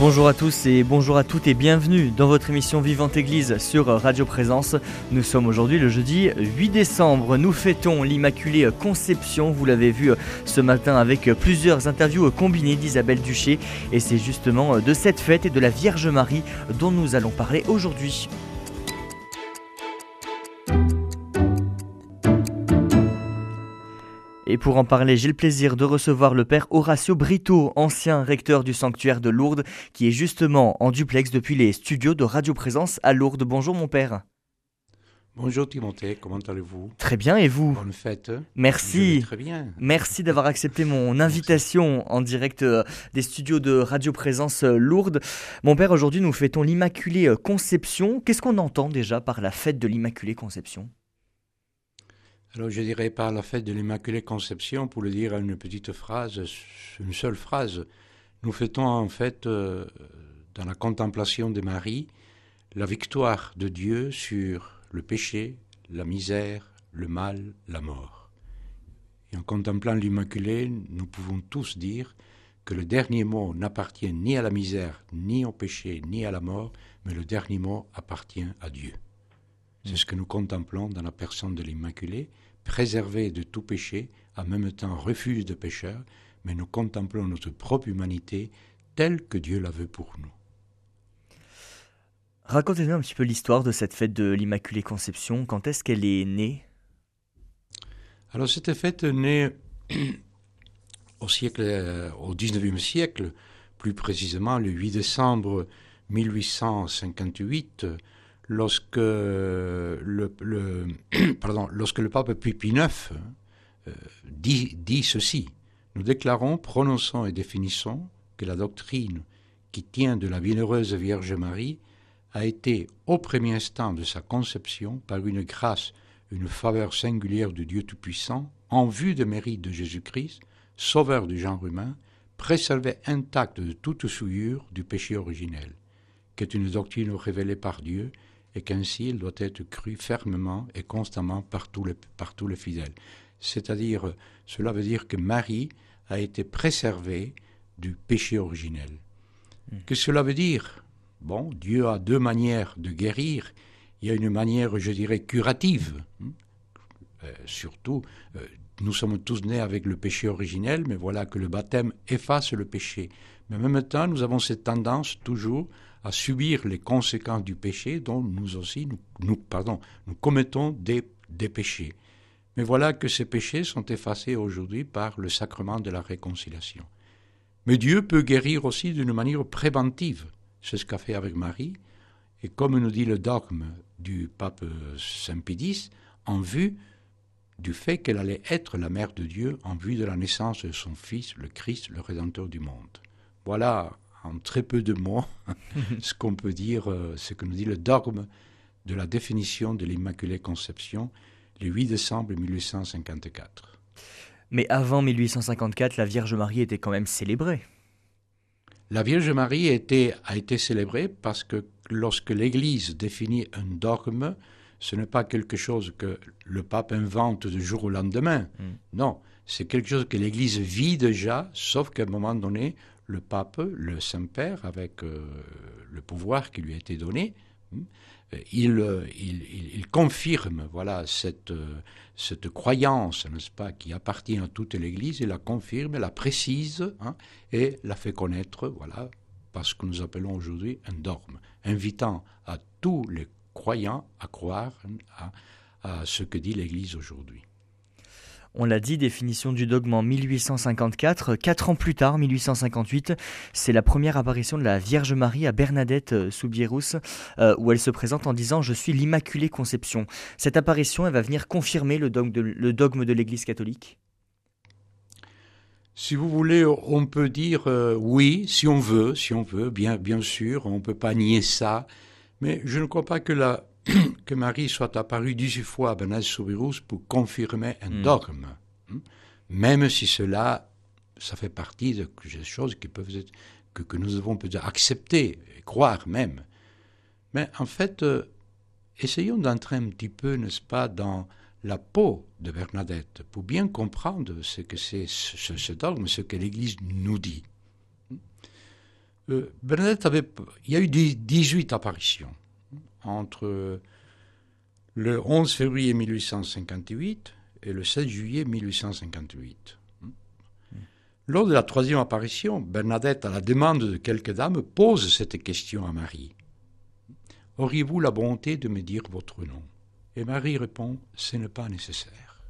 Bonjour à tous et bonjour à toutes et bienvenue dans votre émission Vivante Église sur Radio Présence. Nous sommes aujourd'hui le jeudi 8 décembre. Nous fêtons l'Immaculée Conception. Vous l'avez vu ce matin avec plusieurs interviews combinées d'Isabelle Duché. Et c'est justement de cette fête et de la Vierge Marie dont nous allons parler aujourd'hui. Et pour en parler, j'ai le plaisir de recevoir le père Horacio Brito, ancien recteur du sanctuaire de Lourdes, qui est justement en duplex depuis les studios de Radio Présence à Lourdes. Bonjour mon père. Bonjour Timothée, comment allez-vous? Très bien, et vous? Bonne fête. Merci. Très bien. Merci d'avoir accepté mon invitation en direct euh, des studios de Radio Présence euh, Lourdes. Mon père, aujourd'hui nous fêtons l'Immaculée Conception. Qu'est-ce qu'on entend déjà par la fête de l'Immaculée Conception? Alors je dirais par la fête de l'Immaculée Conception, pour le dire à une petite phrase, une seule phrase, nous fêtons en fait, euh, dans la contemplation de Marie, la victoire de Dieu sur le péché, la misère, le mal, la mort. Et en contemplant l'Immaculée, nous pouvons tous dire que le dernier mot n'appartient ni à la misère, ni au péché, ni à la mort, mais le dernier mot appartient à Dieu. C'est ce que nous contemplons dans la personne de l'Immaculée, préservée de tout péché, en même temps refuge de pécheurs, mais nous contemplons notre propre humanité telle que Dieu la veut pour nous. Racontez-nous un petit peu l'histoire de cette fête de l'Immaculée Conception. Quand est-ce qu'elle est née? Alors cette fête est née au siècle, euh, au 19e siècle, plus précisément le 8 décembre 1858 lorsque le, pardon, pape Pie IX euh, dit, dit ceci. Nous déclarons, prononçons et définissons que la doctrine qui tient de la bienheureuse Vierge Marie a été, au premier instant de sa conception, par une grâce, une faveur singulière de Dieu Tout-Puissant, en vue des mérites de Jésus-Christ, sauveur du genre humain, préservée intacte de toute souillure du péché originel, qui est une doctrine révélée par Dieu et qu'ainsi il doit être cru fermement et constamment par tous les, par tous les fidèles. C'est-à-dire, cela veut dire que Marie a été préservée du péché originel. Hmm. Que cela veut dire? Bon, Dieu a deux manières de guérir. Il y a une manière, je dirais, curative. Hein. Euh, surtout, euh, nous sommes tous nés avec le péché originel, mais voilà que le baptême efface le péché. Mais en même temps, nous avons cette tendance toujours à subir les conséquences du péché dont nous aussi, nous, pardon, nous commettons des, des péchés. Mais voilà que ces péchés sont effacés aujourd'hui par le sacrement de la réconciliation. Mais Dieu peut guérir aussi d'une manière préventive. C'est ce qu'a fait avec Marie. Et comme nous dit le dogme du pape Saint Pédis, en vue du fait qu'elle allait être la mère de Dieu, en vue de la naissance de son Fils, le Christ, le Rédempteur du monde. Voilà en très peu de mots ce qu'on peut dire, euh, ce que nous dit le dogme de la définition de l'Immaculée Conception le 8 décembre 1854. Mais avant 1854, la Vierge Marie était quand même célébrée. La Vierge Marie était, a été célébrée parce que lorsque l'Église définit un dogme, ce n'est pas quelque chose que le pape invente du jour au lendemain. Hmm. Non, c'est quelque chose que l'Église vit déjà, sauf qu'à un moment donné, le pape, le Saint-Père, avec euh, le pouvoir qui lui a été donné, hmm, il, il, confirme voilà, cette, cette croyance, n'est-ce pas, qui appartient à toute l'Église, il la confirme, la précise hein, et la fait connaître, voilà, parce que nous appelons aujourd'hui un dogme, invitant à tous les croyants à croire à ce que dit l'Église aujourd'hui. On l'a dit, définition du dogme en 1854. Quatre ans plus tard, 1858, c'est la première apparition de la Vierge Marie à Bernadette euh, Soubirous, euh, où elle se présente en disant Je suis l'Immaculée Conception. Cette apparition, elle va venir confirmer le dogme de, l'Église catholique? Si vous voulez, on peut dire euh, oui, si on veut, si on veut, bien, bien sûr, on ne peut pas nier ça, mais je ne crois pas que la que Marie soit apparue 18 fois à Benaz Soubirous pour confirmer un hmm. dogme, hein. même si cela, ça fait partie de choses qui peuvent être, que, que nous devons peut-être accepter, et croire même. Mais en fait, euh, essayons d'entrer un petit peu, n'est-ce pas, dans la peau de Bernadette pour bien comprendre ce que c'est ce, dogme, ce que l'Église nous dit. Euh, Bernadette avait, il y a eu 18 apparitions entre le 11 février 1858 et le 16 juillet 1858. Lors de la troisième apparition, Bernadette, à la demande de quelques dames, pose cette question à Marie. Auriez-vous la bonté de me dire votre nom? Et Marie répond Ce n'est pas nécessaire.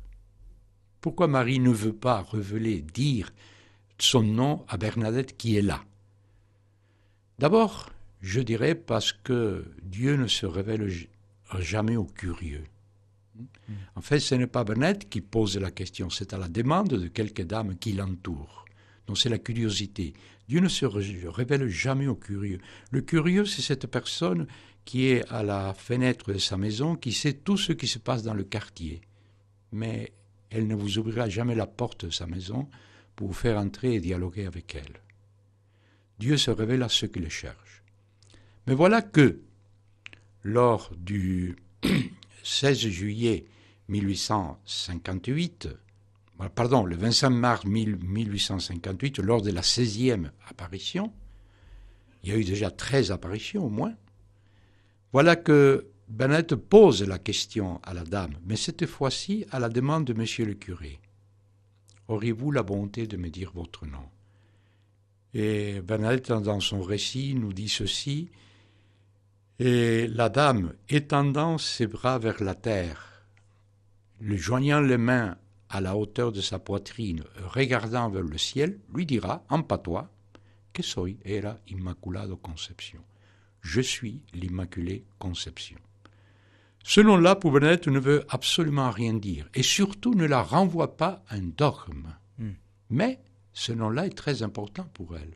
Pourquoi Marie ne veut pas révéler, dire son nom à Bernadette qui est là? D'abord, je dirais parce que Dieu ne se révèle jamais aux curieux. En fait, ce n'est pas Bernadette qui pose la question, c'est à la demande de quelques dames qui l'entourent. Donc c'est la curiosité. Dieu ne se révèle jamais aux curieux. Le curieux, c'est cette personne qui est à la fenêtre de sa maison, qui sait tout ce qui se passe dans le quartier. Mais elle ne vous ouvrira jamais la porte de sa maison pour vous faire entrer et dialoguer avec elle. Dieu se révèle à ceux qui le cherchent. Mais voilà que, lors du 16 juillet 1858, pardon, le 25 mars 1858, lors de la 16e apparition, il y a eu déjà 13 apparitions au moins, voilà que Bennett pose la question à la dame, mais cette fois-ci à la demande de monsieur le curé. Auriez-vous la bonté de me dire votre nom? Et Bennett, dans son récit, nous dit ceci Et la dame, étendant ses bras vers la terre, le joignant les mains à la hauteur de sa poitrine, regardant vers le ciel, lui dira en patois que soy era Immaculado Conception. Je suis l'Immaculée Conception. Ce nom-là, pour Bernadette, ne veut absolument rien dire et surtout ne la renvoie pas à un dogme. Hmm. Mais ce nom-là est très important pour elle.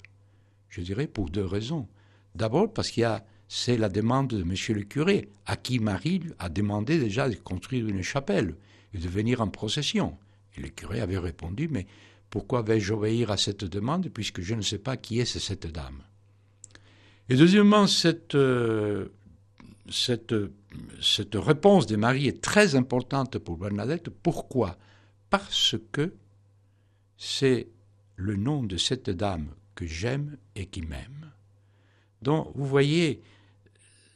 Je dirais pour deux raisons. D'abord parce qu'il y a c'est la demande de M. le curé, à qui Marie a demandé déjà de construire une chapelle et de venir en procession. Et le curé avait répondu, mais pourquoi vais-je obéir à cette demande puisque je ne sais pas qui est cette dame? Et deuxièmement, cette, euh, cette réponse de Marie est très importante pour Bernadette. Pourquoi? Parce que c'est le nom de cette dame que j'aime et qui m'aime. Donc, vous voyez,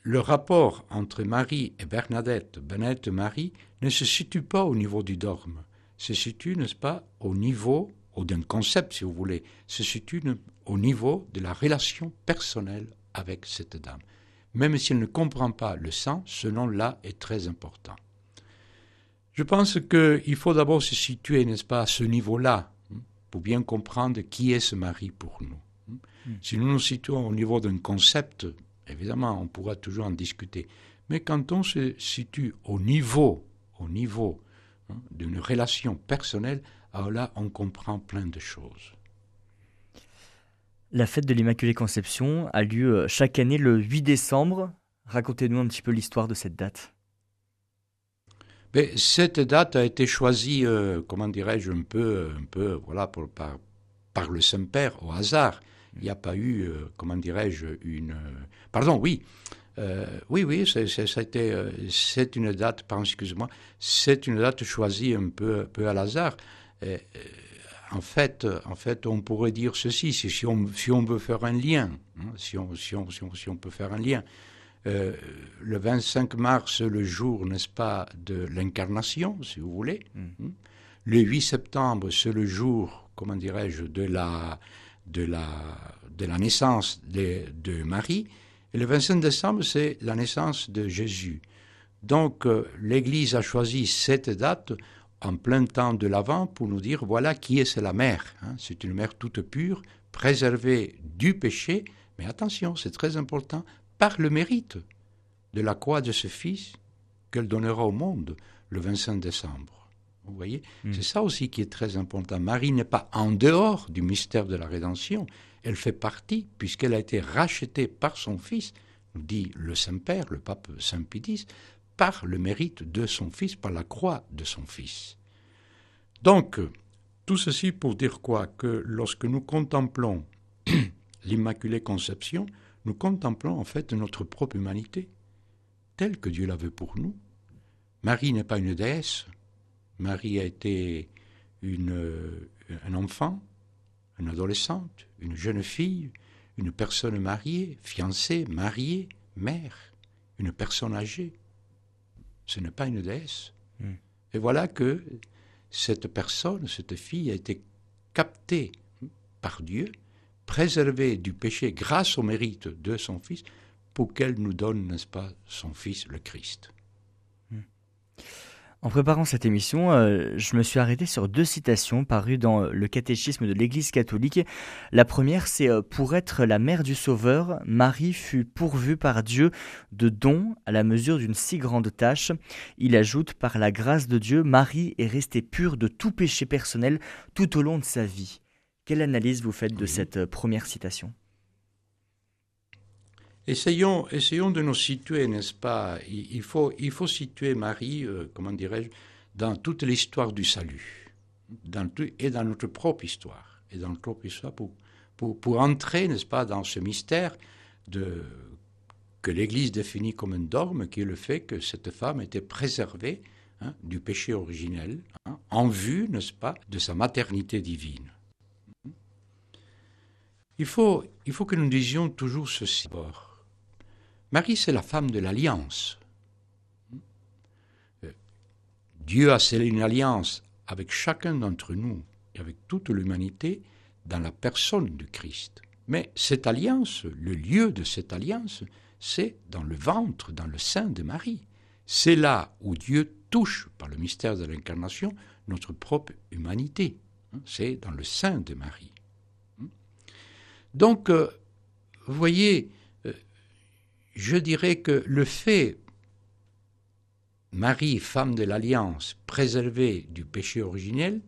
le rapport entre Marie et Bernadette, Bernadette et Marie, ne se situe pas au niveau du dogme, se situe, n'est-ce pas, au niveau, ou d'un concept si vous voulez, se situe au niveau de la relation personnelle avec cette dame. Même si elle ne comprend pas le sang, ce nom-là est très important. Je pense qu'il faut d'abord se situer, n'est-ce pas, à ce niveau-là, hein, pour bien comprendre qui est ce mari pour nous. Hein. Hmm. Si nous nous situons au niveau d'un concept, Évidemment, on pourra toujours en discuter. Mais quand on se situe au niveau, au niveau hein, d'une relation personnelle, alors là, on comprend plein de choses. La fête de l'Immaculée Conception a lieu euh, chaque année le 8 décembre. Racontez-nous un petit peu l'histoire de cette date. Mais cette date a été choisie, euh, comment dirais-je, un peu, un peu voilà, par, par le Saint-Père au hasard il n'y a pas eu, euh, comment dirais-je, une... Euh, pardon, oui. Euh, oui, oui, c'est une date, pardon, excuse-moi, c'est une date choisie un peu, peu à hasard. en fait, en fait, on pourrait dire ceci, si on, si on veut faire un lien, hein, si, on, si, on, si, on, peut faire un lien, le 25 mars, le jour, n'est-ce pas, de l'incarnation, si vous voulez. Mm. Hein. Le 8 septembre, c'est le jour, comment dirais-je, de la, de la, de la naissance de, de, Marie. Et le 25 décembre, c'est la naissance de Jésus. Donc, euh, l'Église a choisi cette date en plein temps de l'Avent pour nous dire voilà qui est la mère. Hein. C'est une mère toute pure, préservée du péché, mais attention, c'est très important, par le mérite de la croix de ce Fils qu'elle donnera au monde le 25 décembre. Vous voyez hmm. C'est ça aussi qui est très important. Marie n'est pas en dehors du mystère de la rédemption. Elle fait partie, puisqu'elle a été rachetée par son Fils, nous dit le Saint-Père, le pape Saint Pie par le mérite de son Fils, par la croix de son Fils. Donc, tout ceci pour dire quoi? Que lorsque nous contemplons l'Immaculée Conception, nous contemplons en fait notre propre humanité, telle que Dieu la veut pour nous. Marie n'est pas une déesse. Marie a été une, un enfant, une adolescente, une jeune fille, une personne mariée, fiancée, mariée, mère, une personne âgée. Ce n'est pas une déesse. Hmm. Et voilà que cette personne, cette fille, a été captée par Dieu, préservée du péché grâce au mérite de son Fils, pour qu'elle nous donne, n'est-ce pas, son Fils, le Christ. En préparant cette émission, euh, je me suis arrêté sur deux citations parues dans le catéchisme de l'Église catholique. La première, c'est euh, Pour être la mère du Sauveur, Marie fut pourvue par Dieu de dons à la mesure d'une si grande tâche. Il ajoute Par la grâce de Dieu, Marie est restée pure de tout péché personnel tout au long de sa vie. Quelle analyse vous faites de cette euh, première citation? Essayons, essayons de nous situer, n'est-ce pas? Il faut, il faut situer Marie, euh, comment dirais-je, dans toute l'histoire du salut, et dans notre propre histoire, et dans notre propre histoire pour, pour, entrer, n'est-ce pas, dans ce mystère de, que l'Église définit comme un dogme, qui est le fait que cette femme était préservée hein, du péché originel, hein, en vue, n'est-ce pas, de sa maternité divine. Il faut, il faut que nous disions toujours ceci. Marie, c'est la femme de l'alliance. Dieu a scellé une alliance avec chacun d'entre nous et avec toute l'humanité dans la personne du Christ. Mais cette alliance, le lieu de cette alliance, c'est dans le ventre, dans le sein de Marie. C'est là où Dieu touche, par le mystère de l'incarnation, notre propre humanité. C'est dans le sein de Marie. Donc, euh, vous voyez, je dirais que le fait, Marie, femme de l'alliance, préservée du péché originel,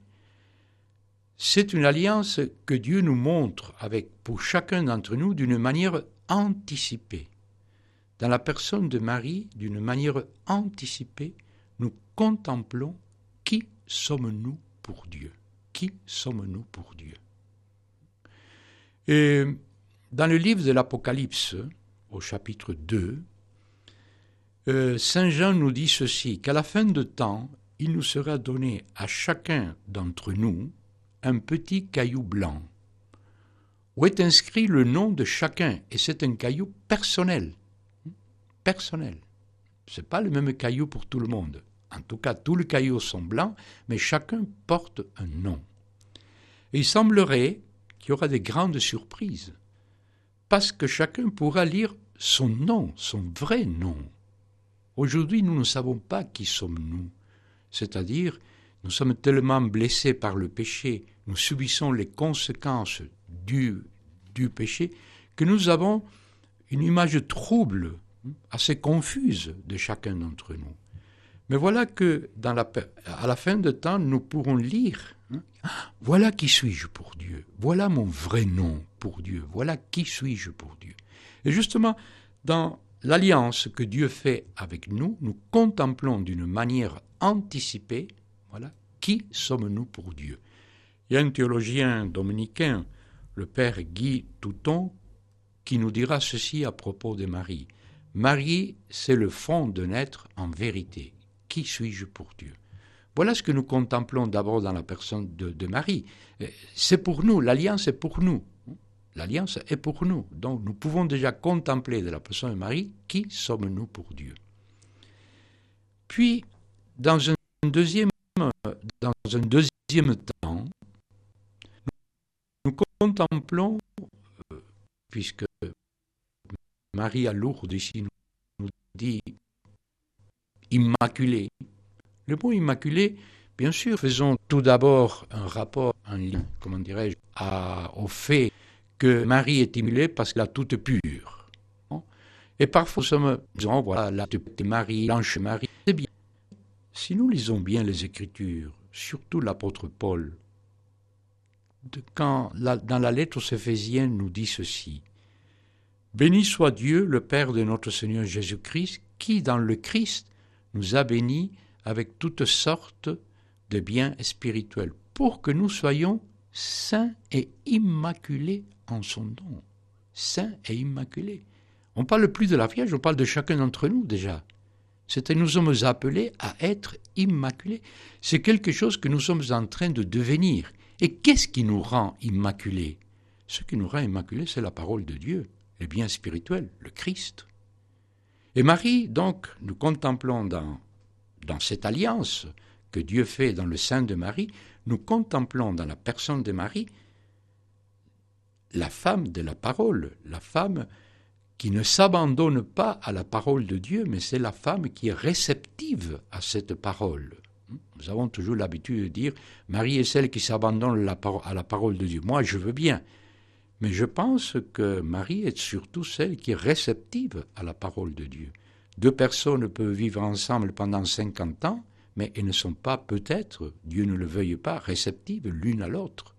c'est une alliance que Dieu nous montre avec pour chacun d'entre nous d'une manière anticipée. Dans la personne de Marie, d'une manière anticipée, nous contemplons qui sommes-nous pour Dieu Qui sommes-nous pour Dieu? Et dans le livre de l'Apocalypse, au chapitre 2, euh, Saint Jean nous dit ceci, qu'à la fin de temps, il nous sera donné à chacun d'entre nous un petit caillou blanc, où est inscrit le nom de chacun, et c'est un caillou personnel. Personnel. Ce n'est pas le même caillou pour tout le monde. En tout cas, tous les cailloux sont blancs, mais chacun porte un nom. Et il semblerait qu'il y aura des grandes surprises parce que chacun pourra lire son nom, son vrai nom. Aujourd'hui, nous ne savons pas qui sommes-nous, c'est-à-dire nous sommes tellement blessés par le péché, nous subissons les conséquences du, du péché, que nous avons une image trouble, assez confuse de chacun d'entre nous. Mais voilà que à la fin de temps, nous pourrons lire Hein? Voilà qui suis-je pour Dieu. Voilà mon vrai nom pour Dieu. Voilà qui suis-je pour Dieu. Et justement, dans l'alliance que Dieu fait avec nous, nous contemplons d'une manière anticipée, voilà, qui sommes-nous pour Dieu. Il y a un théologien dominicain, le père Guy Touton, qui nous dira ceci à propos de Marie. Marie, c'est le fond de naître en vérité. Qui suis-je pour Dieu? Voilà ce que nous contemplons d'abord dans la personne de, Marie. C'est pour nous, l'alliance est pour nous. L'alliance est pour nous. Donc nous pouvons déjà contempler de la personne de Marie qui sommes-nous pour Dieu? Puis, dans un deuxième, dans un deuxième temps, nous contemplons, euh, puisque Marie à Lourdes ici nous dit immaculée, le mot immaculé, bien sûr, faisons tout d'abord un rapport, comment dirais-je, au fait que Marie est immaculée parce qu'elle a toute pure. Et parfois, nous sommes, disons, voilà, la Marie, l'ange Marie, c'est bien. Si nous lisons bien les Écritures, surtout l'apôtre Paul, quand dans la lettre aux Éphésiens nous dit ceci Béni soit Dieu, le Père de notre Seigneur Jésus-Christ, qui, dans le Christ, nous a bénis avec toutes sortes de biens spirituels, pour que nous soyons saints et immaculés en son nom. saint et immaculé. On parle plus de la Vierge, on parle de chacun d'entre nous déjà. Nous sommes appelés à être immaculés. C'est quelque chose que nous sommes en train de devenir. Et qu'est-ce qui nous rend immaculés? Ce qui nous rend immaculés, c'est la parole de Dieu, le bien spirituel, le Christ. Et Marie, donc, nous contemplons dans, dans cette alliance que Dieu fait dans le sein de Marie, nous contemplons dans la personne de Marie la femme de la parole, la femme qui ne s'abandonne pas à la parole de Dieu, mais c'est la femme qui est réceptive à cette parole. Nous avons toujours l'habitude de dire Marie est celle qui s'abandonne à la parole de Dieu. Moi, je veux bien. Mais je pense que Marie est surtout celle qui est réceptive à la parole de Dieu. Deux personnes peuvent vivre ensemble pendant 50 ans, mais elles ne sont pas peut-être, Dieu ne le veuille pas, réceptives l'une à l'autre.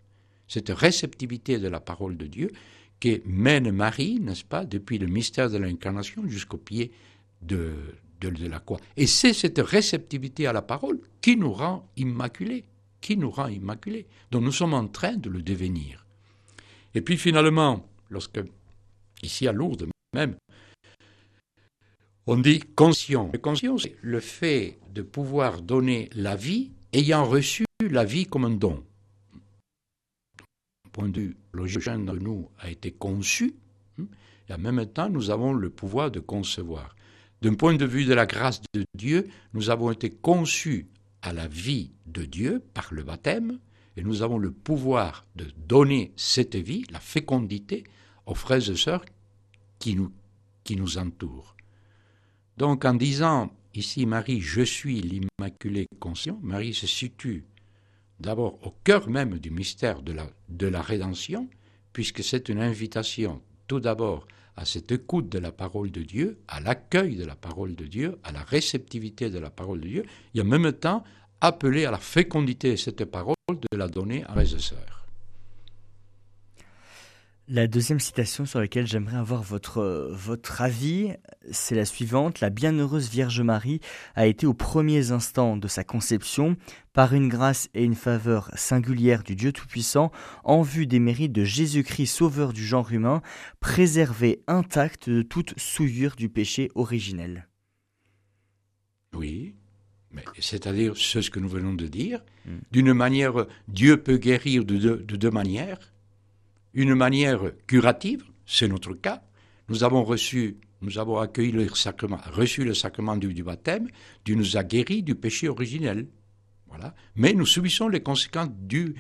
Cette réceptivité de la parole de Dieu qui mène Marie, n'est-ce pas, depuis le mystère de l'incarnation jusqu'au pied de, la croix. Et c'est cette réceptivité à la parole qui nous rend immaculés, qui nous rend immaculés, dont nous sommes en train de le devenir. Et puis finalement, lorsque, ici à Lourdes même, on dit conscient. Le conscient, c'est le fait de pouvoir donner la vie ayant reçu la vie comme un don point de vue logique de nous a été conçu, hein, et en même temps, nous avons le pouvoir de concevoir. D'un point de vue de la grâce de Dieu, nous avons été conçus à la vie de Dieu par le baptême, et nous avons le pouvoir de donner cette vie, la fécondité, aux frères et sœurs qui nous entourent. Donc en disant ici Marie, je suis l'Immaculée Conscient, Marie se situe d'abord au cœur même du mystère de la, de la rédemption, puisque c'est une invitation tout d'abord à cette écoute de la parole de Dieu, à l'accueil de la parole de Dieu, à la réceptivité de la parole de Dieu, et en même temps appeler à la fécondité de cette parole, de la donner à mes sœurs. La deuxième citation sur laquelle j'aimerais avoir votre, votre avis, c'est la suivante. La bienheureuse Vierge Marie a été aux premiers instants de sa conception, par une grâce et une faveur singulière du Dieu Tout-Puissant, en vue des mérites de Jésus-Christ, sauveur du genre humain, préservée intacte de toute souillure du péché originel. Oui, mais c'est-à-dire ce que nous venons de dire. Hmm. D'une manière, Dieu peut guérir de deux manières une manière curative, c'est notre cas. Nous avons reçu, nous avons accueilli le sacrement, reçu le sacrement du, baptême, Dieu nous a guéris du péché originel. Voilà. Mais nous subissons les conséquences du,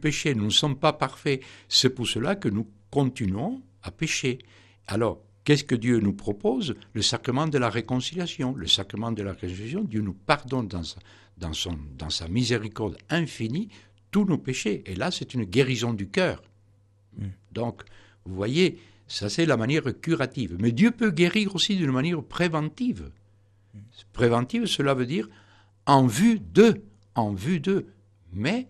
péché. Nous ne sommes pas parfaits. C'est pour cela que nous continuons à pécher. Alors, qu'est-ce que Dieu nous propose? Le sacrement de la réconciliation. Le sacrement de la réconciliation, Dieu nous pardonne dans sa miséricorde infinie tous nos péchés. Et là, c'est une guérison du cœur. Donc, vous voyez, ça c'est la manière curative. Mais Dieu peut guérir aussi d'une manière préventive. Préventive, cela veut dire en vue de, en vue de. Mais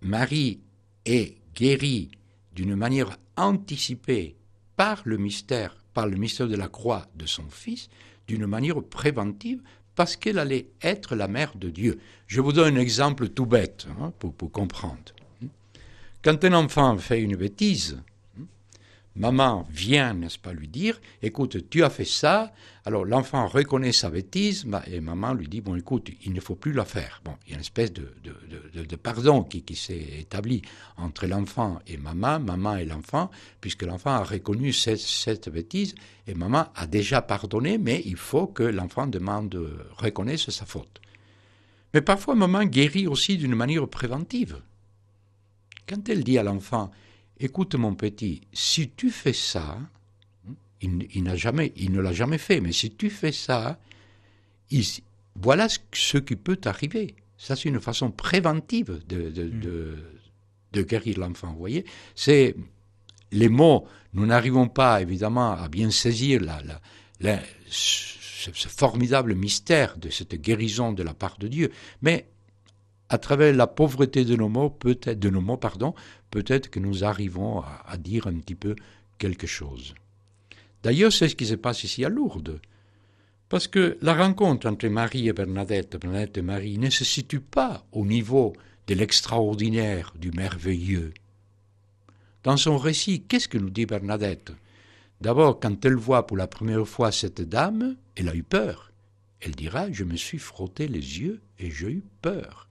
Marie est guérie d'une manière anticipée par le mystère, par le mystère de la croix de son Fils, d'une manière préventive, parce qu'elle allait être la mère de Dieu. Je vous donne un exemple tout bête hein, pour, pour comprendre. Quand un enfant fait une bêtise, Maman vient, n'est-ce pas, lui dire, écoute, tu as fait ça. Alors l'enfant reconnaît sa bêtise et maman lui dit, bon, écoute, il ne faut plus la faire. Bon, il y a une espèce de, de, pardon qui, qui s'est établi entre l'enfant et maman, maman et l'enfant, puisque l'enfant a reconnu cette, cette, bêtise et maman a déjà pardonné, mais il faut que l'enfant demande, reconnaisse sa faute. Mais parfois, maman guérit aussi d'une manière préventive. Quand elle dit à l'enfant, écoute mon petit, si tu fais ça, il, n'a jamais, il ne l'a jamais fait, mais si tu fais ça, voilà ce, qui peut t'arriver. Ça, c'est une façon préventive de, de, hmm. guérir l'enfant. Vous voyez, c'est les mots. Nous n'arrivons pas, évidemment, à bien saisir la, ce, formidable mystère de cette guérison de la part de Dieu, mais à travers la pauvreté de nos mots, peut-être de nos mots, pardon, peut-être que nous arrivons à, dire un petit peu quelque chose. D'ailleurs, c'est ce qui se passe ici à Lourdes. Parce que la rencontre entre Marie et Bernadette, Bernadette et Marie, ne se situe pas au niveau de l'extraordinaire, du merveilleux. Dans son récit, qu'est-ce que nous dit Bernadette? D'abord, quand elle voit pour la première fois cette dame, elle a eu peur. Elle dira Je me suis frotté les yeux et j'ai eu peur.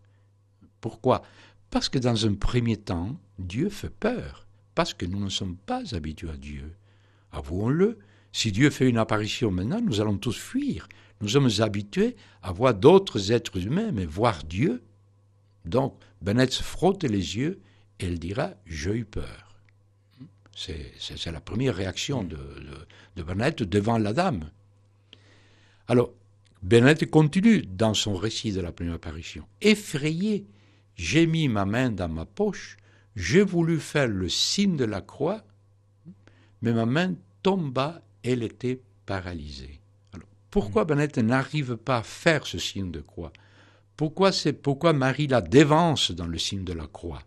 Pourquoi? Parce que dans un premier temps, Dieu fait peur, parce que nous ne sommes pas habitués à Dieu. Avouons-le, si Dieu fait une apparition maintenant, nous allons tous fuir. Nous sommes habitués à voir d'autres êtres humains, mais voir Dieu. Donc, Bennett frotte les yeux et elle dira J'ai eu peur. C'est la première réaction de, de, Bennett devant la dame. Alors, Bennett continue dans son récit de la première apparition. Effrayé, j'ai mis ma main dans ma poche, j'ai voulu faire le signe de la croix, mais ma main tomba, elle était paralysée. Alors, pourquoi Bennett n'arrive pas à faire ce signe de croix? Pourquoi c'est pourquoi Marie la dévance dans le signe de la croix?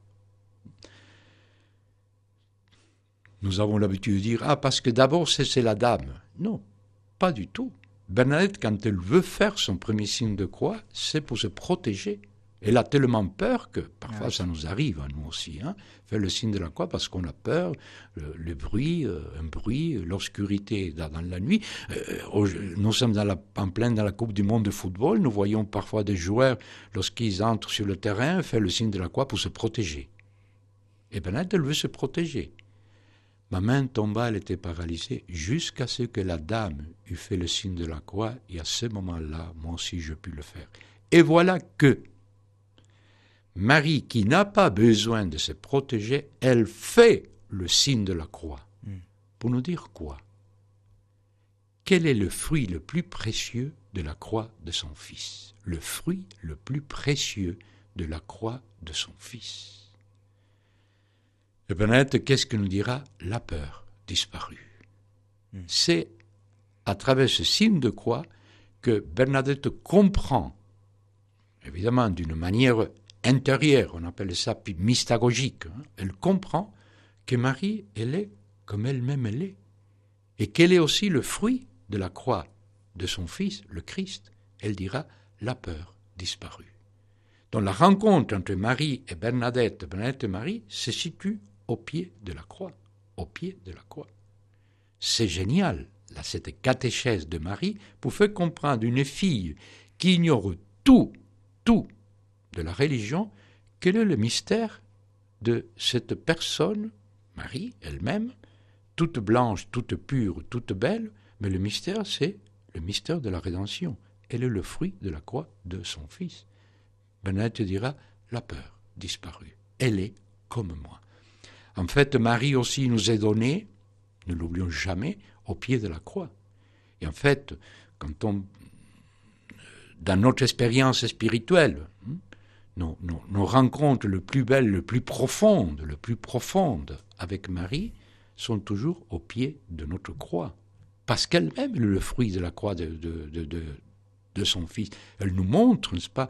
Nous avons l'habitude de dire Ah, parce que d'abord c'est la dame. Non, pas du tout. Bernadette, quand elle veut faire son premier signe de croix, c'est pour se protéger. Elle a tellement peur que parfois ça nous arrive à nous aussi, hein, faire le signe de la croix parce qu'on a peur, le, bruit, euh, un bruit, l'obscurité dans, la nuit. Euh, nous sommes dans la, en plein dans la Coupe du Monde de football, nous voyons parfois des joueurs, lorsqu'ils entrent sur le terrain, faire le signe de la croix pour se protéger. Et Bernadette, elle veut se protéger. Ma main tomba, elle était paralysée, jusqu'à ce que la dame eût fait le signe de la croix, et à ce moment-là, moi aussi, je pus le faire. Et voilà que Marie, qui n'a pas besoin de se protéger, elle fait le signe de la croix. Hmm. Pour nous dire quoi? Quel est le fruit le plus précieux de la croix de son Fils? Le fruit le plus précieux de la croix de son Fils. Bernadette, qu'est-ce que nous dira La peur disparue? Hmm. C'est à travers ce signe de croix que Bernadette comprend, évidemment d'une manière intérieure, on appelle ça mystagogique, hein. elle comprend que Marie, elle est comme elle-même elle est, et qu'elle est aussi le fruit de la croix de son Fils, le Christ. Elle dira la peur disparue. Donc la rencontre entre Marie et Bernadette, Bernadette et Marie, se situe au pied de la croix, au pied de la croix. C'est génial, là, cette catéchèse de Marie pour faire comprendre une fille qui ignore tout, tout de la religion, quel est le mystère de cette personne, Marie elle-même, toute blanche, toute pure, toute belle, mais le mystère, c'est le mystère de la rédemption. Elle est le fruit de la croix de son Fils. te dira, la peur disparue. Elle est comme moi. En fait, Marie aussi nous est donnée, ne l'oublions jamais, au pied de la croix. Et en fait, quand on, dans notre expérience spirituelle, nos, nos, rencontres le plus belles, le plus profondes, le plus profondes avec Marie sont toujours au pied de notre croix. Parce qu'elle-même est le fruit de la croix de, de, de, de son Fils. Elle nous montre, n'est-ce pas,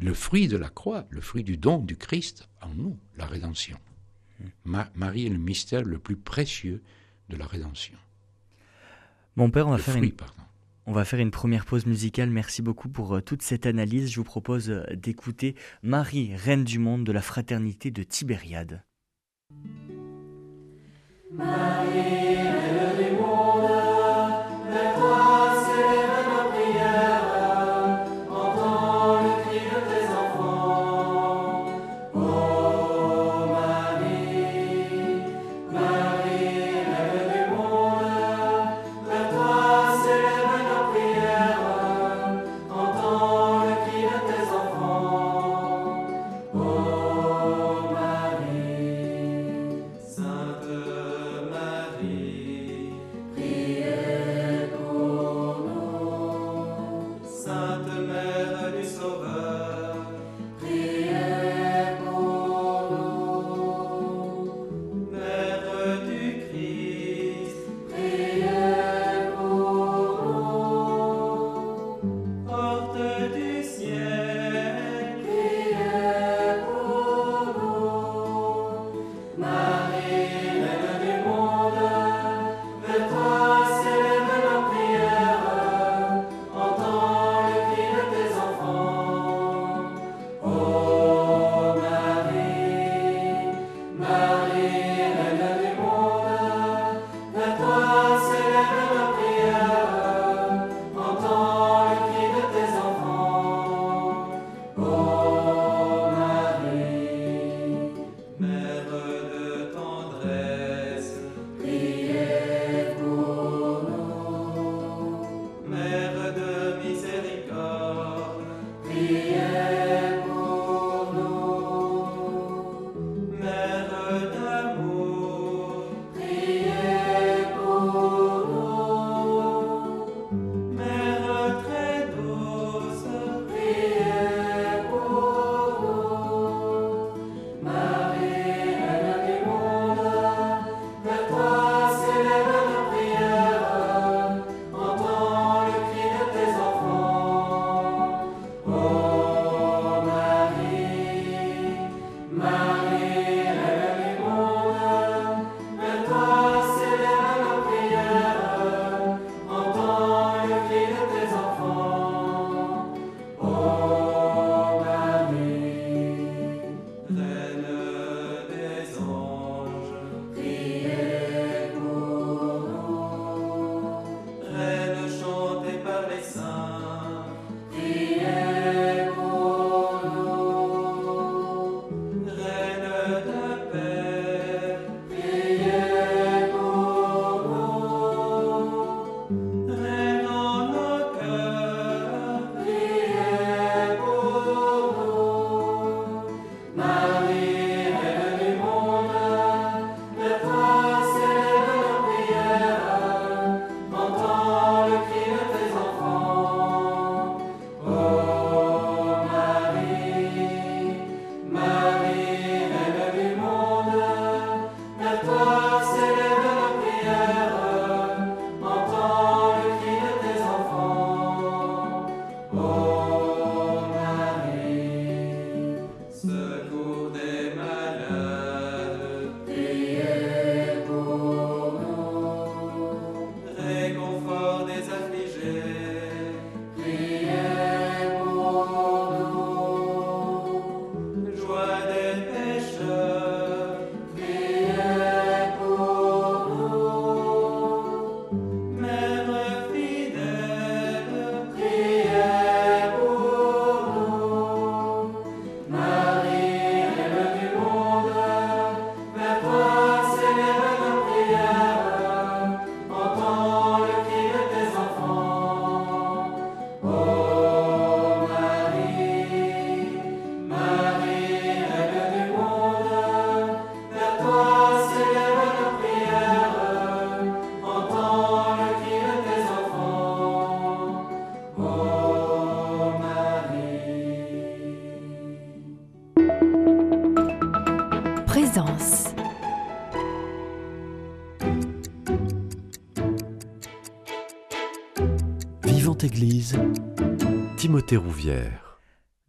le fruit de la croix, le fruit du don du Christ en nous, la rédemption. Marie est le mystère le plus précieux de la rédemption. Mon père, on va, faire une... on va faire une première pause musicale. Merci beaucoup pour euh, toute cette analyse. Je vous propose euh, d'écouter Marie, reine du monde de la fraternité de Tibériade.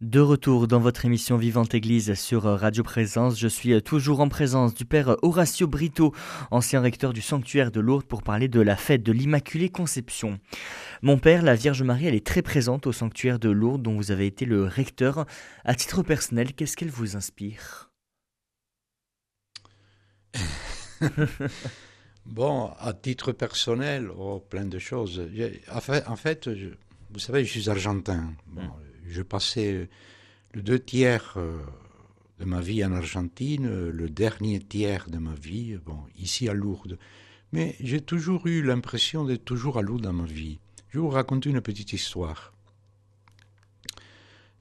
De retour dans votre émission Vivante Église sur Radio Présence, je suis toujours en présence du Père Horacio Brito, ancien recteur du sanctuaire de Lourdes, pour parler de la fête de l'Immaculée Conception. Mon Père, la Vierge Marie, elle est très présente au sanctuaire de Lourdes dont vous avez été le recteur. À titre personnel, qu'est-ce qu'elle vous inspire? Bon, à titre personnel, oh, plein de choses. En fait, en fait vous savez, je suis argentin. Bon, mm. Je passais le deux tiers euh, de ma vie en Argentine, le dernier tiers de ma vie, bon, ici à Lourdes. Mais j'ai toujours eu l'impression d'être toujours à Lourdes dans ma vie. Je vais vous raconter une petite histoire.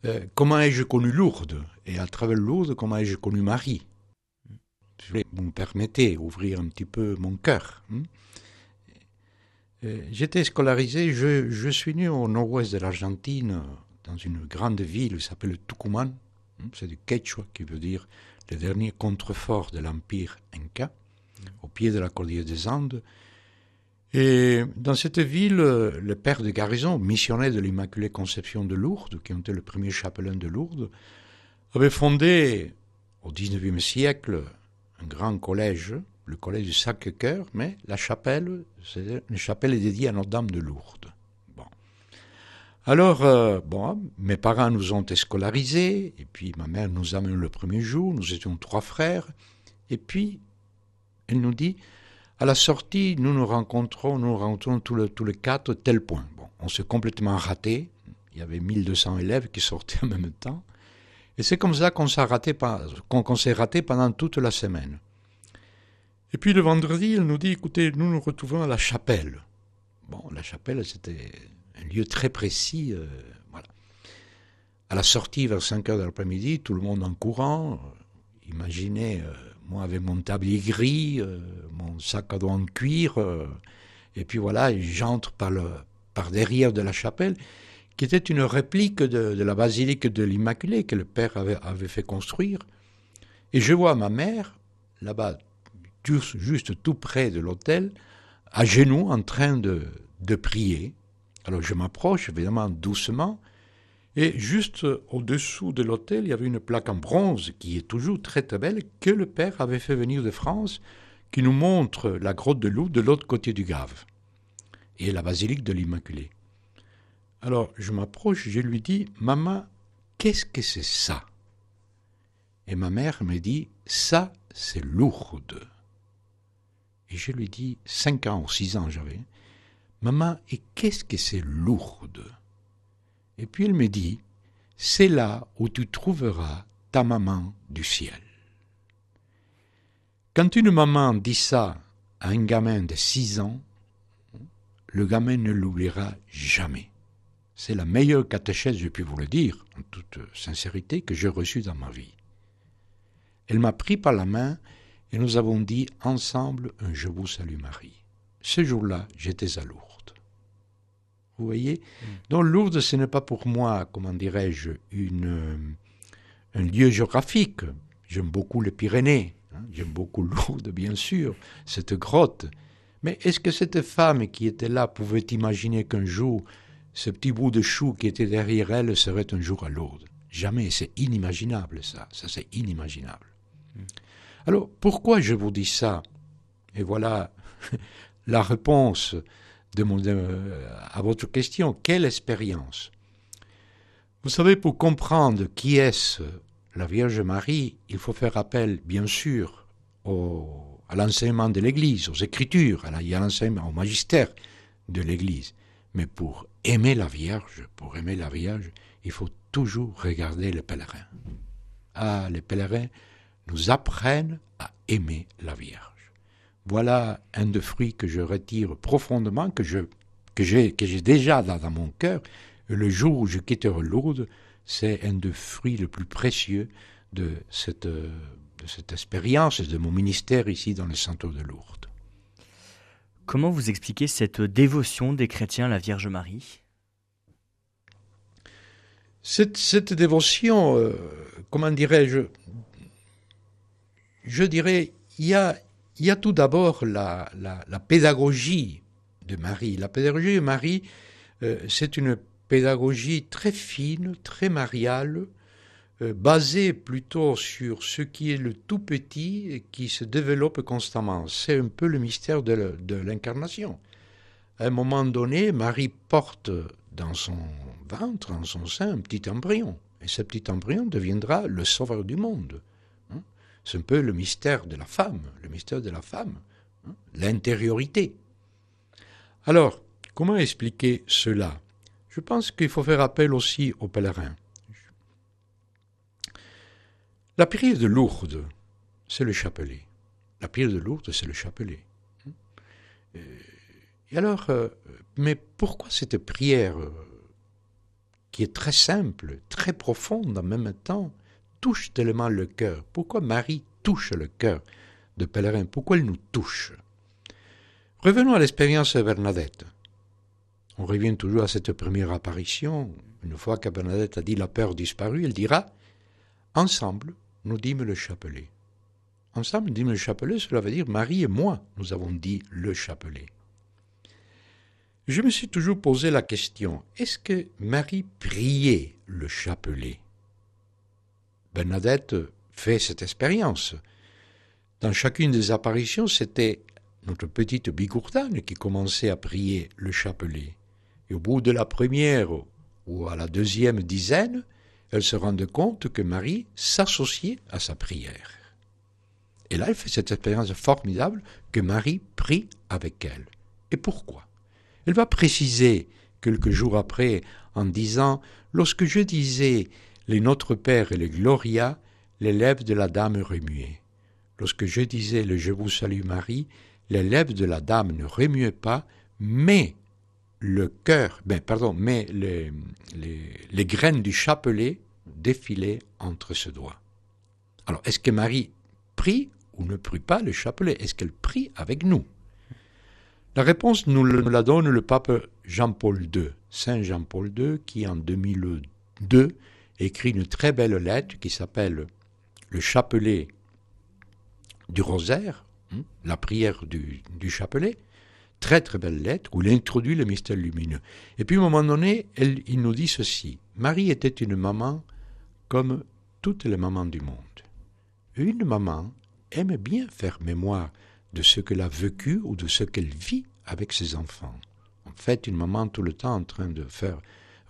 Euh, comment ai-je connu Lourdes? Et à travers Lourdes, comment ai-je connu Marie? Vous me permettez d'ouvrir un petit peu mon cœur. Hein. Euh, j'étais scolarisé, je, suis né au nord-ouest de l'Argentine, dans une grande ville qui s'appelle Tucumán. Hein. C'est du quechua qui veut dire le dernier contrefort de l'empire inca, au pied de la cordillère des Andes. Et dans cette ville, le père de garnison, missionnaire de l'Immaculée Conception de Lourdes, qui était le premier chapelain de Lourdes, avait fondé au XIXe siècle un grand collège, le collège du Sacré-Cœur, mais la chapelle, c'est une chapelle dédiée à Notre-Dame de Lourdes. Bon. Alors, euh, bon, mes parents nous ont scolarisés, et puis ma mère nous a amenés le premier jour, nous étions trois frères, et puis elle nous dit, à la sortie, nous nous rencontrons, nous rencontrons tous les, quatre tel point. Bon, on s'est complètement raté, il y avait 1200 élèves qui sortaient en même temps, et c'est comme ça qu'on s'est raté pendant toute la semaine. Et puis le vendredi, elle nous dit, écoutez, nous nous retrouvons à la chapelle. Bon, la chapelle, c'était un lieu très précis. Euh, voilà. À la sortie, vers 5 heures de l'après-midi, tout le monde en courant. imaginez, euh, moi avec mon tablier gris, euh, mon sac à dos en cuir, et puis voilà, j'entre par, par derrière de la chapelle qui était une réplique de, la basilique de l'Immaculée que le père avait, fait construire. Et je vois ma mère, là-bas, juste tout près de l'autel, à genoux, en train de, prier. Alors je m'approche, évidemment, doucement, et juste au-dessous de l'autel, il y avait une plaque en bronze qui est toujours très très belle, que le père avait fait venir de France, qui nous montre la grotte de loup de l'autre côté du Gave, et la basilique de l'Immaculée. Alors je m'approche, je lui dis Maman, qu'est-ce que c'est ça? Et ma mère me dit Ça, c'est Lourdes. Je lui dis Cinq ans ou six ans j'avais Maman, et qu'est-ce que c'est Lourdes Et puis elle me dit C'est là où tu trouveras ta maman du ciel. Quand une maman dit ça à un gamin de six ans, le gamin ne l'oubliera jamais. C'est la meilleure catéchèse, je puis vous le dire, en toute sincérité, que j'ai reçue dans ma vie. Elle m'a pris par la main et nous avons dit ensemble un Je vous salue Marie. Ce jour-là, j'étais à Lourdes. Vous voyez? Mm. Donc Lourdes, ce n'est pas pour moi, comment dirais-je, une, un lieu géographique. J'aime beaucoup les Pyrénées, hein. j'aime beaucoup Lourdes, bien sûr, cette grotte. Mais est-ce que cette femme qui était là pouvait imaginer qu'un jour ce petit bout de chou qui était derrière elle serait un jour à Lourdes? Jamais, c'est inimaginable ça, ça c'est inimaginable. Alors pourquoi je vous dis ça? Et voilà la réponse mon, à votre question. Quelle expérience? Vous savez, pour comprendre qui est la Vierge Marie, il faut faire appel, bien sûr, au, à l'enseignement de l'Église, aux Écritures, à l'enseignement, au magistère de l'Église. Mais pour aimer la Vierge, pour aimer la Vierge, il faut toujours regarder les pèlerins. Ah, les pèlerins nous apprennent à aimer la Vierge. Voilà un des fruits que je retire profondément, que je que j'ai que j'ai déjà dans, mon cœur. le jour où je quitterai Lourdes, c'est un des fruits les plus précieux de cette de cette expérience de mon ministère ici dans le centre de Lourdes. Comment vous expliquez cette dévotion des chrétiens à la Vierge Marie? Cette, dévotion, euh, comment dirais-je? Je dirais, il y a, tout d'abord la, pédagogie de Marie. La pédagogie de Marie, Euh, c'est une pédagogie très fine, très mariale, euh, basée plutôt sur ce qui est le tout petit et qui se développe constamment. C'est un peu le mystère de l'incarnation. À un moment donné, Marie porte dans son ventre, dans son sein, un petit embryon. Et ce petit embryon deviendra le sauveur du monde. C'est un peu le mystère de la femme, le mystère de la femme, hein, l'intériorité. Alors, comment expliquer cela? Je pense qu'il faut faire appel aussi aux pèlerins. La prière de Lourdes, c'est le chapelet. La prière de Lourdes, c'est le chapelet. Et alors, euh, mais pourquoi cette prière euh, qui est très simple, très profonde en même temps, touche tellement le cœur Pourquoi Marie touche le cœur de pèlerin? Pourquoi elle nous touche? Revenons à l'expérience de Bernadette. On revient toujours à cette première apparition. Une fois que Bernadette a dit la peur disparue, elle dira Ensemble, nous dîmes le chapelet. Ensemble, dîmes le chapelet, cela veut dire Marie et moi, nous avons dit le chapelet. Je me suis toujours posé la question, est-ce que Marie priait le chapelet? Bernadette fait cette expérience. Dans chacune des apparitions, c'était notre petite bigourdane qui commençait à prier le chapelet. Et au bout de la première ou à la deuxième dizaine, elle se rendait compte que Marie s'associait à sa prière. Et là, elle fait cette expérience formidable que Marie prie avec elle. Et pourquoi? Elle va préciser quelques jours après en disant Lorsque je disais les Notre Père et les Gloria, les lèvres de la dame remuaient. Lorsque je disais le Je vous salue Marie, les lèvres de la dame ne remuaient pas, mais le cœur, ben pardon, mais les, graines du chapelet défilaient entre ses doigts. Alors, est-ce que Marie prie ou ne prie pas le chapelet? Est-ce qu'elle prie avec nous? La réponse nous la donne le pape Jean-Paul II, Saint Jean-Paul II, qui en 2002 écrit une très belle lettre qui s'appelle Le chapelet du rosaire, hein, la prière du, chapelet, très très belle lettre où il introduit le mystère lumineux. Et puis à un moment donné, il nous dit ceci Marie était une maman comme toutes les mamans du monde. Une maman aime bien faire mémoire de ce qu'elle a vécu ou de ce qu'elle vit avec ses enfants. En fait, une maman tout le temps en train de faire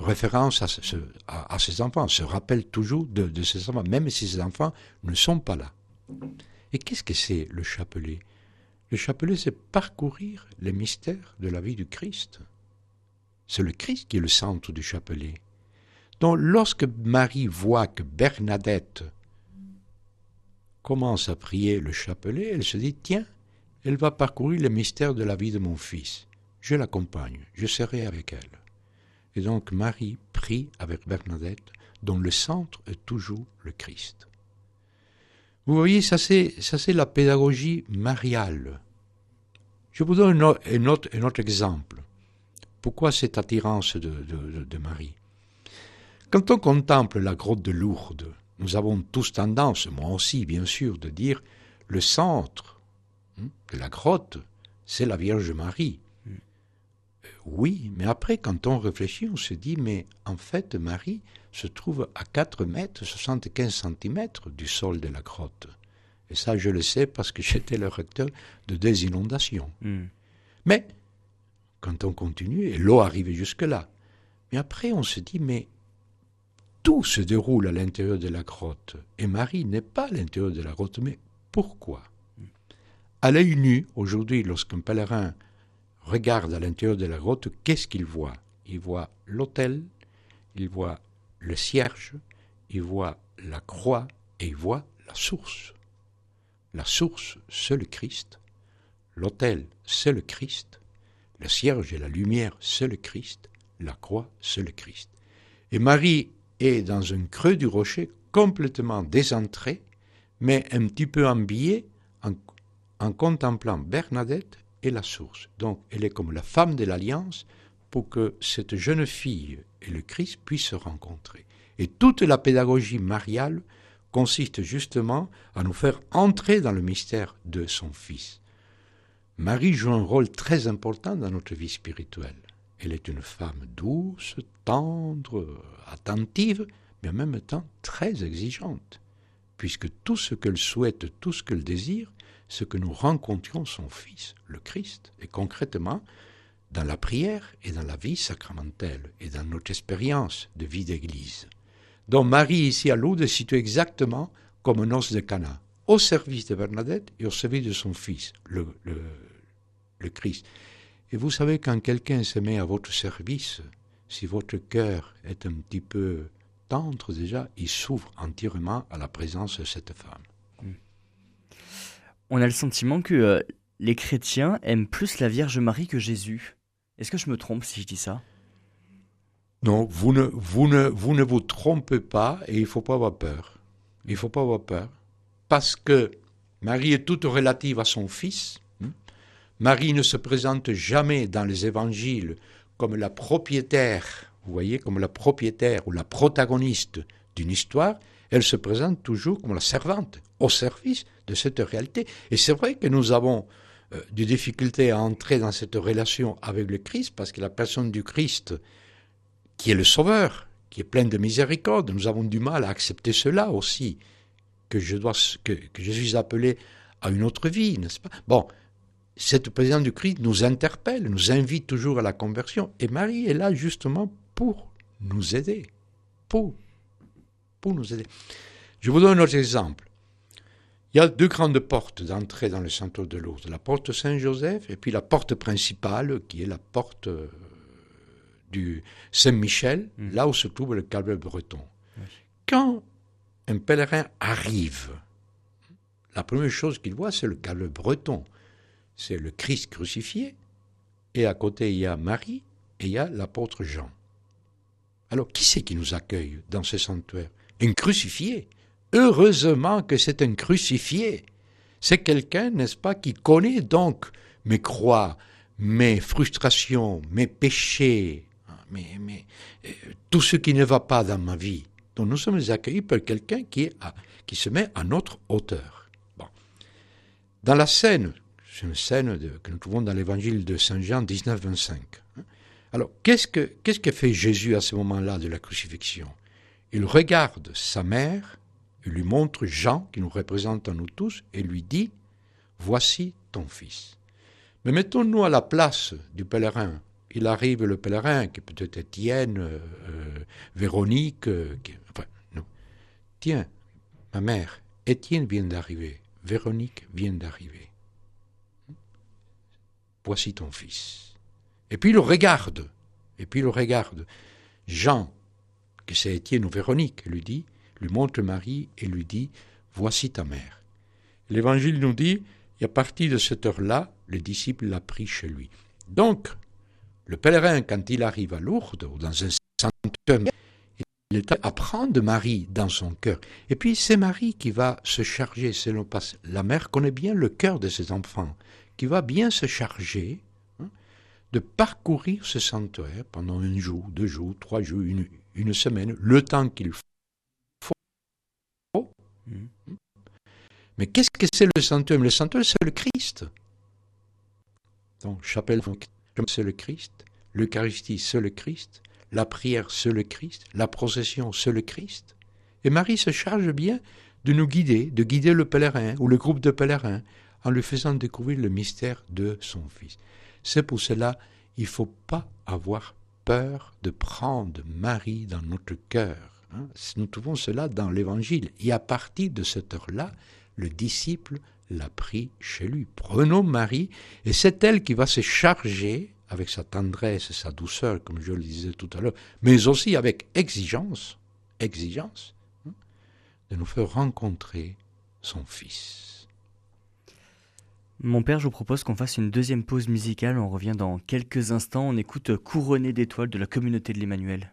référence à, ses enfants, se rappelle toujours de, de, ses enfants, même si ses enfants ne sont pas là. Et qu'est-ce que c'est le chapelet? Le chapelet, c'est parcourir les mystères de la vie du Christ. C'est le Christ qui est le centre du chapelet. Donc lorsque Marie voit que Bernadette commence à prier le chapelet, elle se dit, tiens, elle va parcourir le mystère de la vie de mon fils. Je l'accompagne, je serai avec elle. Et donc Marie prie avec Bernadette, dont le centre est toujours le Christ. Vous voyez, ça c'est, ça c'est la pédagogie mariale. Je vous donne un autre, exemple. Pourquoi cette attirance de, de, de Marie? Quand on contemple la grotte de Lourdes, nous avons tous tendance, moi aussi bien sûr, de dire le centre que la grotte, c'est la Vierge Marie. Oui, mais après, quand on réfléchit, on se dit, mais en fait, Marie se trouve à 4 mètres 75 centimètres du sol de la grotte. Et ça, je le sais parce que j'étais le recteur de des inondations. Hmm. Mais, quand on continue, et l'eau arrive jusque-là. Mais après, on se dit, mais tout se déroule à l'intérieur de la grotte. Et Marie n'est pas à l'intérieur de la grotte. Mais pourquoi? À l'œil nu, aujourd'hui, lorsqu'un pèlerin regarde à l'intérieur de la grotte, qu'est-ce qu'il voit? Il voit l'autel, il voit le cierge, il voit la croix et il voit la source. La source, c'est le Christ. L'autel, c'est le Christ. Le cierge et la lumière, c'est le Christ. La croix, c'est le Christ. Et Marie est dans un creux du rocher, complètement décentrée, mais un petit peu embillée en contemplant Bernadette et la source. Donc elle est comme la femme de l'alliance pour que cette jeune fille et le Christ puissent se rencontrer. Et toute la pédagogie mariale consiste justement à nous faire entrer dans le mystère de son Fils. Marie joue un rôle très important dans notre vie spirituelle. Elle est une femme douce, tendre, attentive, mais en même temps très exigeante, puisque tout ce qu'elle souhaite, tout ce qu'elle désire, c'est que nous rencontrions son Fils, le Christ, et concrètement, dans la prière et dans la vie sacramentelle et dans notre expérience de vie d'Église. Donc Marie ici à Lourdes est située exactement comme un os de Cana, au service de Bernadette et au service de son Fils, le, le, le Christ. Et vous savez, quand quelqu'un se met à votre service, si votre cœur est un petit peu tendre déjà, il s'ouvre entièrement à la présence de cette femme. On a le sentiment que euh, les chrétiens aiment plus la Vierge Marie que Jésus. Est-ce que je me trompe si je dis ça? Non, vous ne, vous, ne, vous ne vous trompez pas et il ne faut pas avoir peur. Il ne faut pas avoir peur. Parce que Marie est toute relative à son Fils. Marie ne se présente jamais dans les évangiles comme la propriétaire, vous voyez, comme la propriétaire ou la protagoniste d'une histoire, elle se présente toujours comme la servante, au service de cette réalité. Et c'est vrai que nous avons euh, des difficultés à entrer dans cette relation avec le Christ, parce que la personne du Christ, qui est le Sauveur, qui est pleine de miséricorde, nous avons du mal à accepter cela aussi, que je, dois, que, je suis appelé à une autre vie, n'est-ce pas? Bon, cette présence du Christ nous interpelle, nous invite toujours à la conversion. Et Marie est là justement pour nous aider. Pour, pour nous aider. Je vous donne un autre exemple. Il y a deux grandes portes d'entrée dans le centre de Lourdes. La porte Saint-Joseph et puis la porte principale qui est la porte euh, du Saint-Michel, mmh. là où se trouve le calvaire breton. Quand un pèlerin arrive, la première chose qu'il voit, c'est le calvaire breton c'est le Christ crucifié, et à côté il y a Marie et il y a l'apôtre Jean. Alors qui c'est qui nous accueille dans ce sanctuaire? Un crucifié. Heureusement que c'est un crucifié. C'est quelqu'un, n'est-ce pas, qui connaît donc mes croix, mes frustrations, mes péchés, mais, euh, tout ce qui ne va pas dans ma vie. Donc nous sommes accueillis par quelqu'un qui, se met à notre hauteur. Bon. Dans la scène c'est une scène que nous trouvons dans l'évangile de Saint Jean 19, 25. Alors, qu'est-ce que, qu'est-ce que fait Jésus à ce moment-là de la crucifixion? Il regarde sa mère, il lui montre Jean, qui nous représente à nous tous, et lui dit Voici ton fils. Mais mettons-nous à la place du pèlerin. Il arrive le pèlerin, qui peut-être Étienne, euh, Véronique, euh, qui, enfin, non. Tiens, ma mère, Étienne vient d'arriver, Véronique vient d'arriver voici ton fils. Et puis il le regarde, et puis il le regarde. Jean, que c'est Étienne ou Véronique, lui dit, lui montre Marie et lui dit, voici ta mère. L'évangile nous dit, et à partir de cette heure-là, le disciple l'a pris chez lui. Donc, le pèlerin, quand il arrive à Lourdes ou dans un sanctuaire, il est à prendre Marie dans son cœur. Et puis c'est Marie qui va se charger, selon la mère connaît bien le cœur de ses enfants qui va bien se charger hein, de parcourir ce sanctuaire pendant un jour, deux jours, trois jours, une, une semaine, le temps qu'il faut. Mais qu'est-ce que c'est le sanctuaire Le sanctuaire, c'est le Christ. Donc, chapelle, c'est le Christ. L'Eucharistie, c'est le Christ. La prière, c'est le Christ. La procession, c'est le Christ. Et Marie se charge bien de nous guider, de guider le pèlerin ou le groupe de pèlerins en lui faisant découvrir le mystère de son Fils. C'est pour cela il ne faut pas avoir peur de prendre Marie dans notre cœur. Hein. Nous trouvons cela dans l'Évangile. Et à partir de cette heure-là, le disciple l'a pris chez lui. Prenons Marie, et c'est elle qui va se charger, avec sa tendresse et sa douceur, comme je le disais tout à l'heure, mais aussi avec exigence, exigence, hein, de nous faire rencontrer son Fils. Mon père, je vous propose qu'on fasse une deuxième pause musicale. On revient dans quelques instants. On écoute Couronné d'étoiles de la communauté de l'Emmanuel.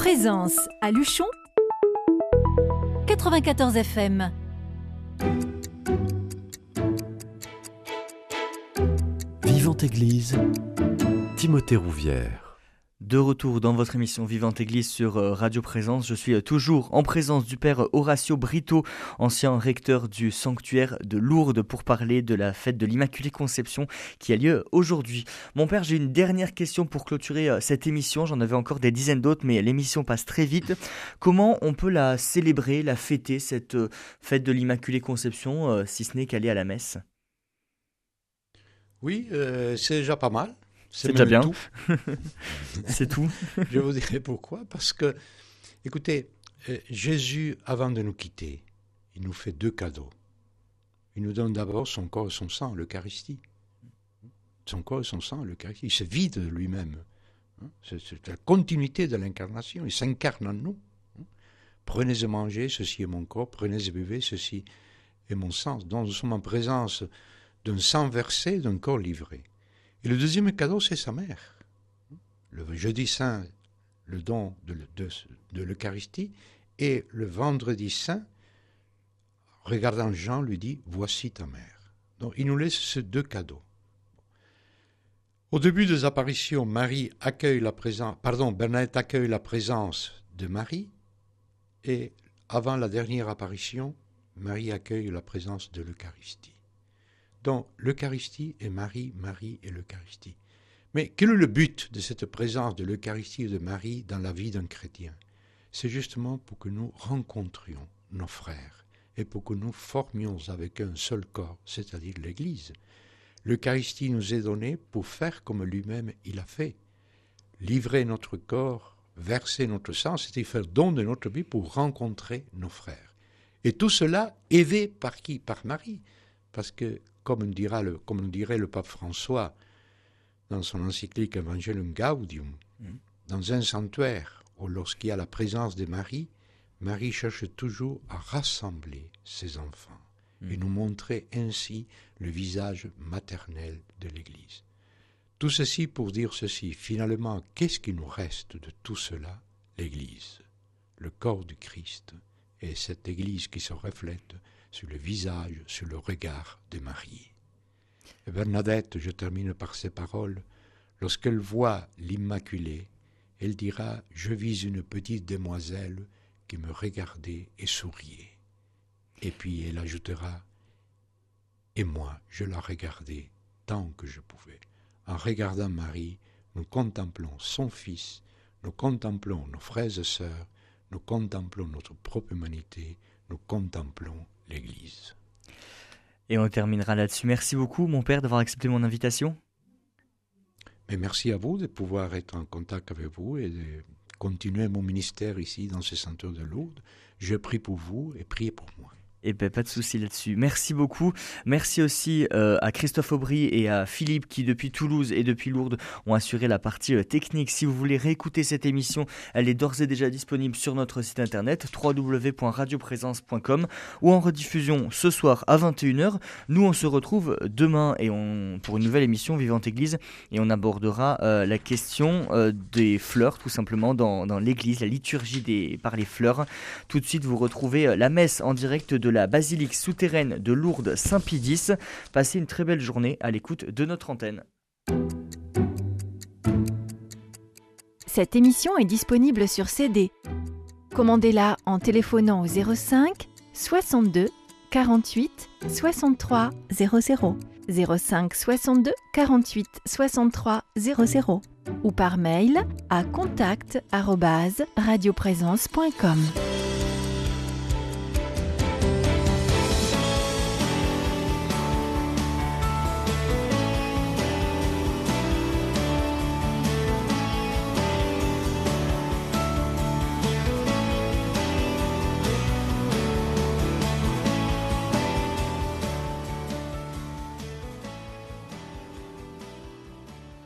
Présence à Luchon 94 FM. Vivante Église, Timothée Rouvière. De retour dans votre émission Vivante Église sur euh, Radio Présence, je suis euh, toujours en présence du père Horacio Brito, ancien recteur du sanctuaire de Lourdes, pour parler de la fête de l'Immaculée Conception qui a lieu aujourd'hui. Mon père, j'ai une dernière question pour clôturer euh, cette émission. J'en avais encore des dizaines d'autres, mais l'émission passe très vite. Comment on peut la célébrer, la fêter, cette fête de l'Immaculée Conception, si ce n'est qu'aller à la messe? Oui, c'est déjà pas mal. C'est déjà bien. c'est tout. Je vous dirai pourquoi. Parce que, écoutez, euh, Jésus, avant de nous quitter, il nous fait deux cadeaux. Il nous donne d'abord son corps et son sang, l'Eucharistie. Son corps et son sang, l'Eucharistie. Il se vide de lui-même. Hein. C'est la continuité de l'incarnation. Il s'incarne en nous. Hein. Prenez et mangez, ceci est mon corps. Prenez et buvez, ceci est mon sang. Donc nous sommes en présence d'un sang versé, d'un corps livré. Et le deuxième cadeau, c'est sa mère. Le jeudi saint, le don de, l'Eucharistie, et le vendredi saint, regardant Jean, lui dit Voici ta mère. Donc il nous laisse ces deux cadeaux. Au début des apparitions, Marie accueille la présence, pardon, Bernadette accueille la présence de Marie, et avant la dernière apparition, Marie accueille la présence de l'Eucharistie. Donc l'Eucharistie est Marie, Marie et l'Eucharistie. Mais quel est le but de cette présence de l'Eucharistie et de Marie dans la vie d'un chrétien? C'est justement pour que nous rencontrions nos frères et pour que nous formions avec un seul corps, c'est-à-dire l'Église. L'Eucharistie nous est donnée pour faire comme lui-même il a fait. Livrer notre corps, verser notre sang, c'est-à-dire faire don de notre vie pour rencontrer nos frères. Et tout cela aidé par qui? Par Marie. Parce que comme, dira le, comme dirait le pape François dans son encyclique Evangelium Gaudium, mm. dans un sanctuaire où lorsqu'il y a la présence de Marie, Marie cherche toujours à rassembler ses enfants et mm. nous montrer ainsi le visage maternel de l'Église. Tout ceci pour dire ceci, finalement, qu'est-ce qui nous reste de tout cela L'Église, le corps du Christ, et cette Église qui se reflète sur le visage, sur le regard de Marie. Et Bernadette, je termine par ces paroles, lorsqu'elle voit l'Immaculée, elle dira Je vis une petite demoiselle qui me regardait et souriait. Et puis elle ajoutera Et moi, je la regardais tant que je pouvais. En regardant Marie, nous contemplons son Fils, nous contemplons nos frères et sœurs, nous contemplons notre propre humanité, nous contemplons l'Église. Et on terminera là-dessus. Merci beaucoup, mon père, d'avoir accepté mon invitation. Mais merci à vous de pouvoir être en contact avec vous et de continuer mon ministère ici dans ce centre de Lourdes. Je prie pour vous et priez pour moi. Eh ben, pas de souci là-dessus. Merci beaucoup. Merci aussi euh, à Christophe Aubry et à Philippe qui depuis Toulouse et depuis Lourdes ont assuré la partie euh, technique. Si vous voulez réécouter cette émission, elle est d'ores et déjà disponible sur notre site internet www.radioprésence.com ou en rediffusion ce soir à 21h. Nous on se retrouve demain et pour une nouvelle émission Vivante Église et on abordera euh, la question des fleurs tout simplement dans, dans l'église, la liturgie des, par les fleurs. Tout de suite vous retrouvez la messe en direct de la basilique souterraine de Lourdes Saint-Pidis. Passez une très belle journée à l'écoute de notre antenne. Cette émission est disponible sur CD. Commandez-la en téléphonant au 05 62 48 63 00 05 62 48 63 00 ou par mail à contact radioprésence.com.